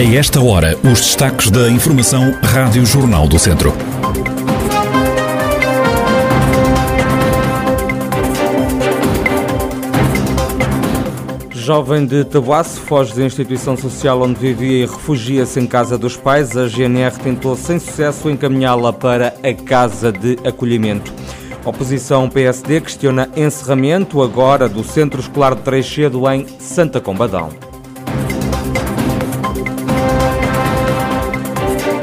A esta hora, os destaques da Informação Rádio Jornal do Centro. Jovem de Tabuaço foge da instituição social onde vivia e refugia-se em casa dos pais. A GNR tentou sem sucesso encaminhá-la para a casa de acolhimento. Oposição PSD questiona encerramento agora do Centro Escolar de Treixedo em Santa Combadão.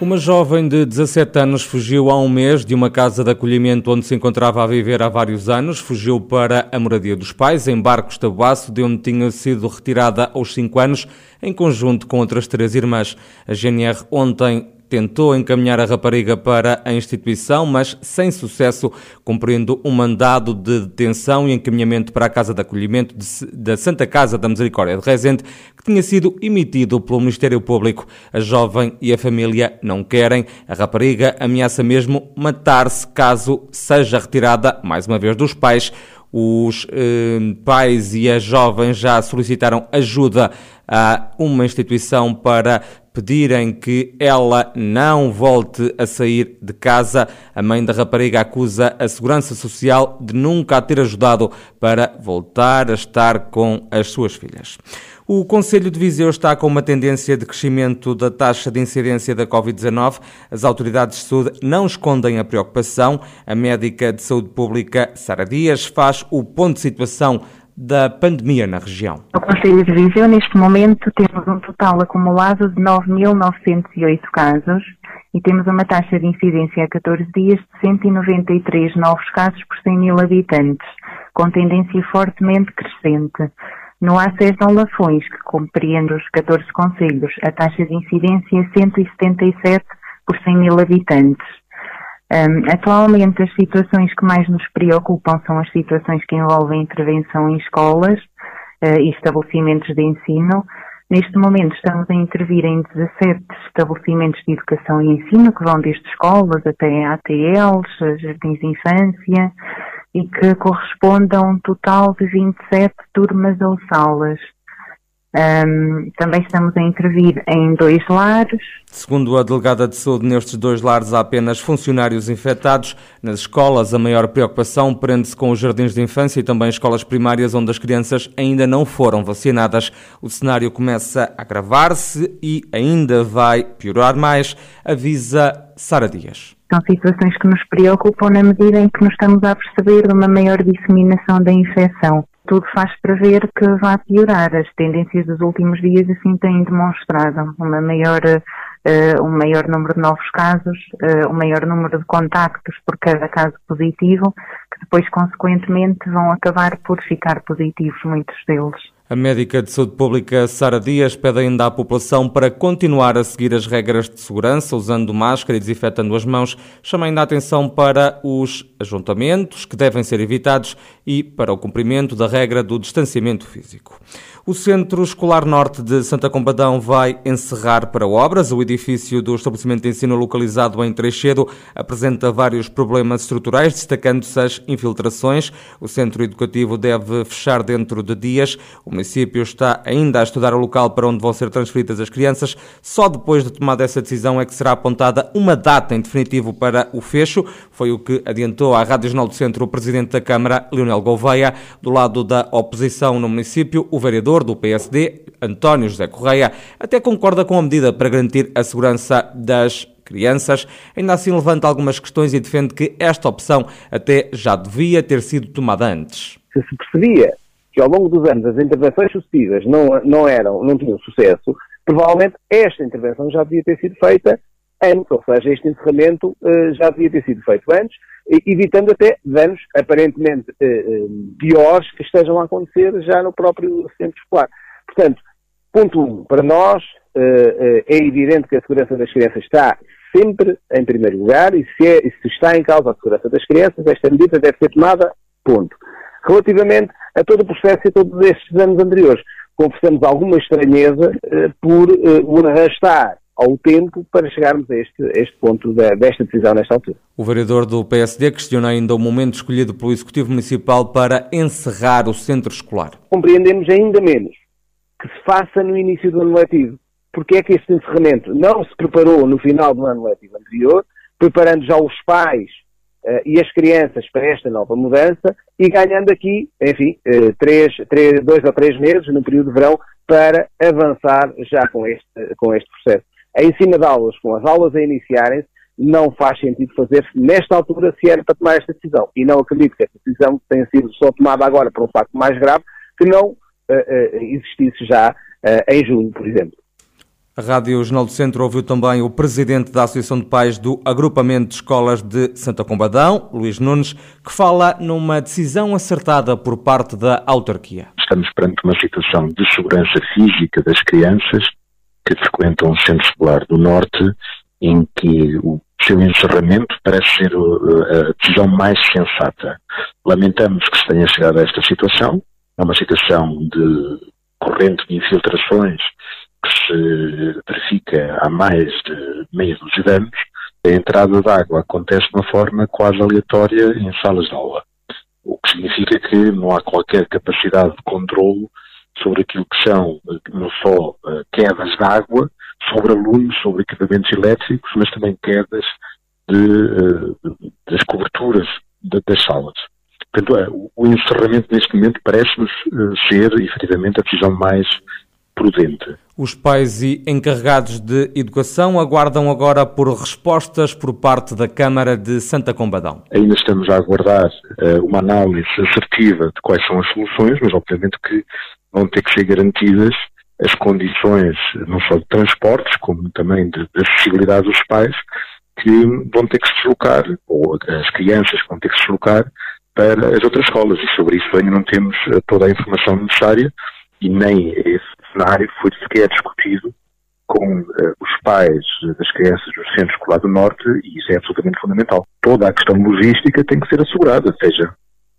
Uma jovem de 17 anos fugiu há um mês de uma casa de acolhimento onde se encontrava a viver há vários anos. Fugiu para a moradia dos pais, em Barcos Tabuaço, de onde tinha sido retirada aos 5 anos, em conjunto com outras três irmãs. A GNR ontem tentou encaminhar a rapariga para a instituição, mas sem sucesso, cumprindo um mandado de detenção e encaminhamento para a Casa de Acolhimento da Santa Casa da Misericórdia de Rezende, que tinha sido emitido pelo Ministério Público. A jovem e a família não querem. A rapariga ameaça mesmo matar-se caso seja retirada, mais uma vez, dos pais. Os eh, pais e as jovens já solicitaram ajuda a uma instituição para pedirem que ela não volte a sair de casa. A mãe da rapariga acusa a Segurança Social de nunca a ter ajudado para voltar a estar com as suas filhas. O Conselho de Viseu está com uma tendência de crescimento da taxa de incidência da Covid-19. As autoridades de saúde não escondem a preocupação. A médica de saúde pública, Sara Dias, faz o ponto de situação da pandemia na região. No Conselho de Viseu, neste momento, temos um total acumulado de 9.908 casos e temos uma taxa de incidência a 14 dias de 193 novos casos por 100 mil habitantes, com tendência fortemente crescente. No acesso a Lafões, que compreende os 14 conselhos, a taxa de incidência é 177 por 100 mil habitantes. Um, atualmente, as situações que mais nos preocupam são as situações que envolvem intervenção em escolas uh, e estabelecimentos de ensino. Neste momento, estamos a intervir em 17 estabelecimentos de educação e ensino, que vão desde escolas até ATLs, jardins de infância, e que correspondem a um total de 27 turmas ou salas. Um, também estamos a intervir em dois lares. Segundo a delegada de saúde, nestes dois lares há apenas funcionários infectados. Nas escolas, a maior preocupação prende-se com os jardins de infância e também escolas primárias, onde as crianças ainda não foram vacinadas. O cenário começa a agravar-se e ainda vai piorar mais, avisa Sara Dias. São situações que nos preocupam na medida em que nos estamos a perceber de uma maior disseminação da infecção tudo faz prever que vai piorar. As tendências dos últimos dias assim têm demonstrado uma maior, uh, um maior número de novos casos, uh, um maior número de contactos por cada caso positivo, que depois, consequentemente, vão acabar por ficar positivos, muitos deles. A médica de saúde pública Sara Dias pede ainda à população para continuar a seguir as regras de segurança, usando máscara e desinfetando as mãos. Chama ainda a atenção para os ajuntamentos que devem ser evitados e para o cumprimento da regra do distanciamento físico. O Centro Escolar Norte de Santa Combadão vai encerrar para obras. O edifício do estabelecimento de ensino localizado em Treixedo apresenta vários problemas estruturais, destacando-se as infiltrações. O centro educativo deve fechar dentro de dias. O município está ainda a estudar o local para onde vão ser transferidas as crianças. Só depois de tomada essa decisão é que será apontada uma data em definitivo para o fecho. Foi o que adiantou à Rádio Jornal do Centro o Presidente da Câmara, Leonel Gouveia. Do lado da oposição no município, o vereador do PSD, António José Correia, até concorda com a medida para garantir a segurança das crianças, ainda assim levanta algumas questões e defende que esta opção até já devia ter sido tomada antes. Se se percebia que ao longo dos anos as intervenções sucessivas não, não, eram, não tinham sucesso, provavelmente esta intervenção já devia ter sido feita antes, ou seja, este encerramento uh, já devia ter sido feito antes, evitando até danos aparentemente uh, piores que estejam a acontecer já no próprio centro escolar. Portanto, ponto um, para nós uh, é evidente que a segurança das crianças está sempre em primeiro lugar e se, é, se está em causa a segurança das crianças, esta medida deve ser tomada, ponto. Relativamente a todo o processo e todos estes anos anteriores, confessamos alguma estranheza por o arrastar ao tempo para chegarmos a este, a este ponto da, desta decisão nesta altura. O vereador do PSD questiona ainda o momento escolhido pelo Executivo Municipal para encerrar o centro escolar. Compreendemos ainda menos que se faça no início do ano letivo. Porque é que este encerramento não se preparou no final do ano letivo anterior, preparando já os pais uh, e as crianças para esta nova mudança e ganhando aqui, enfim, uh, três, três, dois ou três meses no período de verão para avançar já com este, com este processo em cima de aulas, com as aulas a iniciarem-se, não faz sentido fazer nesta altura se era para tomar esta decisão. E não acredito que esta decisão tenha sido só tomada agora por um facto mais grave, que não uh, uh, existisse já uh, em junho, por exemplo. A Rádio Jornal do Centro ouviu também o presidente da Associação de Pais do Agrupamento de Escolas de Santa Combadão, Luís Nunes, que fala numa decisão acertada por parte da autarquia. Estamos perante uma situação de segurança física das crianças que frequentam o Centro Escolar do Norte, em que o seu encerramento parece ser a decisão mais sensata. Lamentamos que se tenha chegado a esta situação, é uma situação de corrente de infiltrações que se verifica há mais de meia dúzia de anos. A entrada de água acontece de uma forma quase aleatória em salas de aula, o que significa que não há qualquer capacidade de controle sobre aquilo que são não só uh, quedas de água, sobre alunos, sobre equipamentos elétricos, mas também quedas de, uh, das coberturas de, das salas. Portanto, é, o, encerramento neste momento parece-nos ser, efetivamente, a decisão mais prudente. Os pais e encarregados de educação aguardam agora por respostas por parte da Câmara de Santa Combadão. Ainda estamos a aguardar uh, uma análise assertiva de quais são as soluções, mas obviamente que vão ter que ser garantidas as condições não só de transportes, como também de, de acessibilidade dos pais, que vão ter que se deslocar, ou as crianças vão ter que se deslocar para as outras escolas. E sobre isso ainda não temos eh, toda a informação necessária e nem esse cenário foi sequer discutido com uh, os pais das crianças do Centro Escolar do Norte e isso é absolutamente fundamental. Toda a questão logística tem que ser assegurada, seja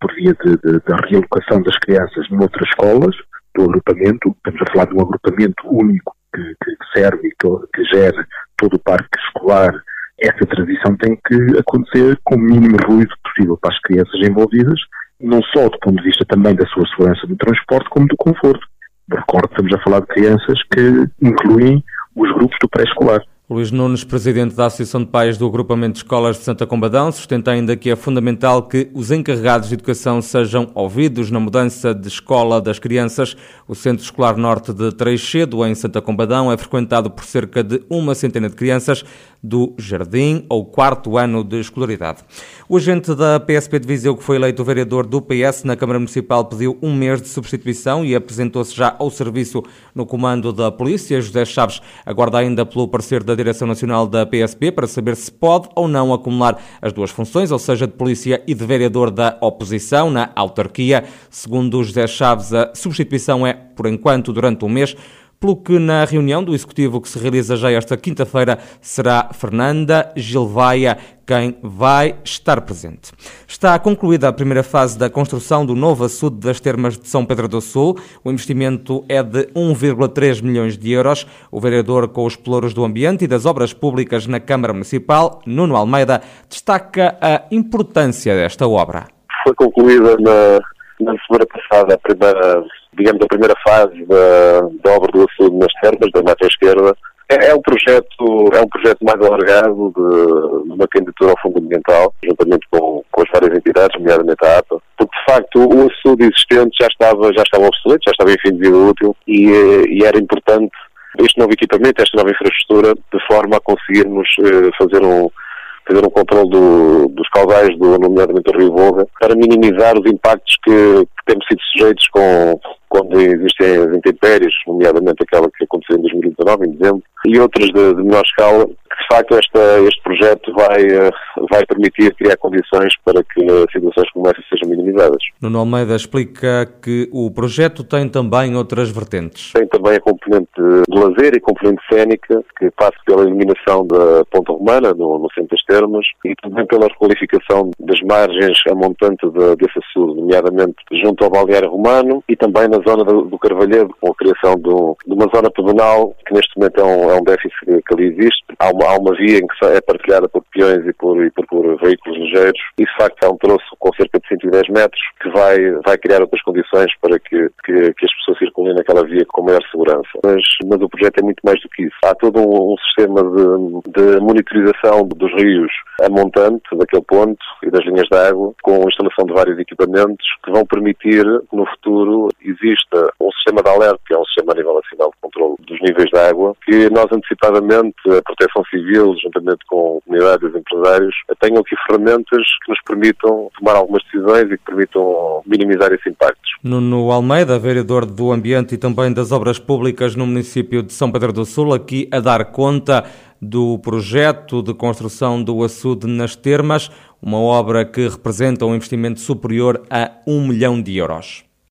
por via da realocação das crianças noutras escolas, do agrupamento, estamos a falar de um agrupamento único que, que serve e que, que gera todo o parque escolar, essa transição tem que acontecer com o mínimo ruído possível para as crianças envolvidas, não só do ponto de vista também da sua segurança no transporte, como do conforto. Recordo estamos a falar de crianças que incluem os grupos do pré-escolar. Luís Nunes, presidente da Associação de Pais do Agrupamento de Escolas de Santa Combadão, sustenta ainda que é fundamental que os encarregados de educação sejam ouvidos na mudança de escola das crianças. O Centro Escolar Norte de Treixedo, em Santa Combadão, é frequentado por cerca de uma centena de crianças do jardim ou quarto ano de escolaridade. O agente da PSP de Viseu, que foi eleito vereador do PS na Câmara Municipal, pediu um mês de substituição e apresentou-se já ao serviço no comando da Polícia. José Chaves aguarda ainda pelo parecer da Direção Nacional da PSP para saber se pode ou não acumular as duas funções, ou seja, de polícia e de vereador da oposição na autarquia. Segundo José Chaves, a substituição é, por enquanto, durante um mês pelo que na reunião do Executivo que se realiza já esta quinta-feira será Fernanda Gilvaia quem vai estar presente. Está concluída a primeira fase da construção do novo açude das termas de São Pedro do Sul. O investimento é de 1,3 milhões de euros. O vereador com os pelouros do ambiente e das obras públicas na Câmara Municipal, Nuno Almeida, destaca a importância desta obra. Foi concluída na, na semana passada a primeira digamos, a primeira fase da, da obra do açude nas termas, da mata esquerda. É, é, um projeto, é um projeto mais alargado de, de uma candidatura ao Fundo Ambiental, juntamente com, com as várias entidades, nomeadamente a APA, porque de facto o açude existente já estava, já estava obsoleto, já estava em fim de vida útil e, e era importante este novo equipamento, esta nova infraestrutura, de forma a conseguirmos eh, fazer um fazer um controle do, dos caudais, do, nomeadamente do Rio Volga, para minimizar os impactos que, que temos sido sujeitos com, quando existem as intempéries, nomeadamente aquela que aconteceu em 2019, em dezembro, e outras de, de menor escala, que de facto esta, este projeto vai, eh, vai permitir criar condições para que situações como essa sejam minimizadas. Nuno Almeida explica que o projeto tem também outras vertentes. Tem também a componente de lazer e componente cénica, que passa pela eliminação da Ponta Romana, no, no centro das termas, e também pela requalificação das margens a montante de, desse açude, nomeadamente junto ao balneário romano e também na zona do, do Carvalhedo, com a criação do, de uma zona pedonal, que neste momento é um, é um déficit que ali existe. Há uma, há uma via em que é partilhada por peões e por, e por, por veículos ligeiros, e de facto é um troço com cerca de 110 metros, que vai, vai criar outras condições para que, que, que as pessoas circulem naquela via com maior segurança. Mas, mas o projeto é muito mais do que isso. Há todo um, um sistema de, de monitorização dos rios a montante daquele ponto e das linhas de água, com a instalação de vários equipamentos que vão permitir que no futuro exista um sistema de alerta, que é um sistema a nível nacional de controle dos níveis de água, que nós antecipadamente, a Proteção Civil, juntamente com comunidades e empresários, tenham aqui ferramentas que nos permitam tomar algumas decisões e que permitam minimizar esses impactos. Nuno Almeida, vereador do Ambiente e também das Obras Públicas no município de São Pedro do Sul, aqui a dar conta do projeto de construção do açude nas termas, uma obra que representa um investimento superior a um milhão de euros.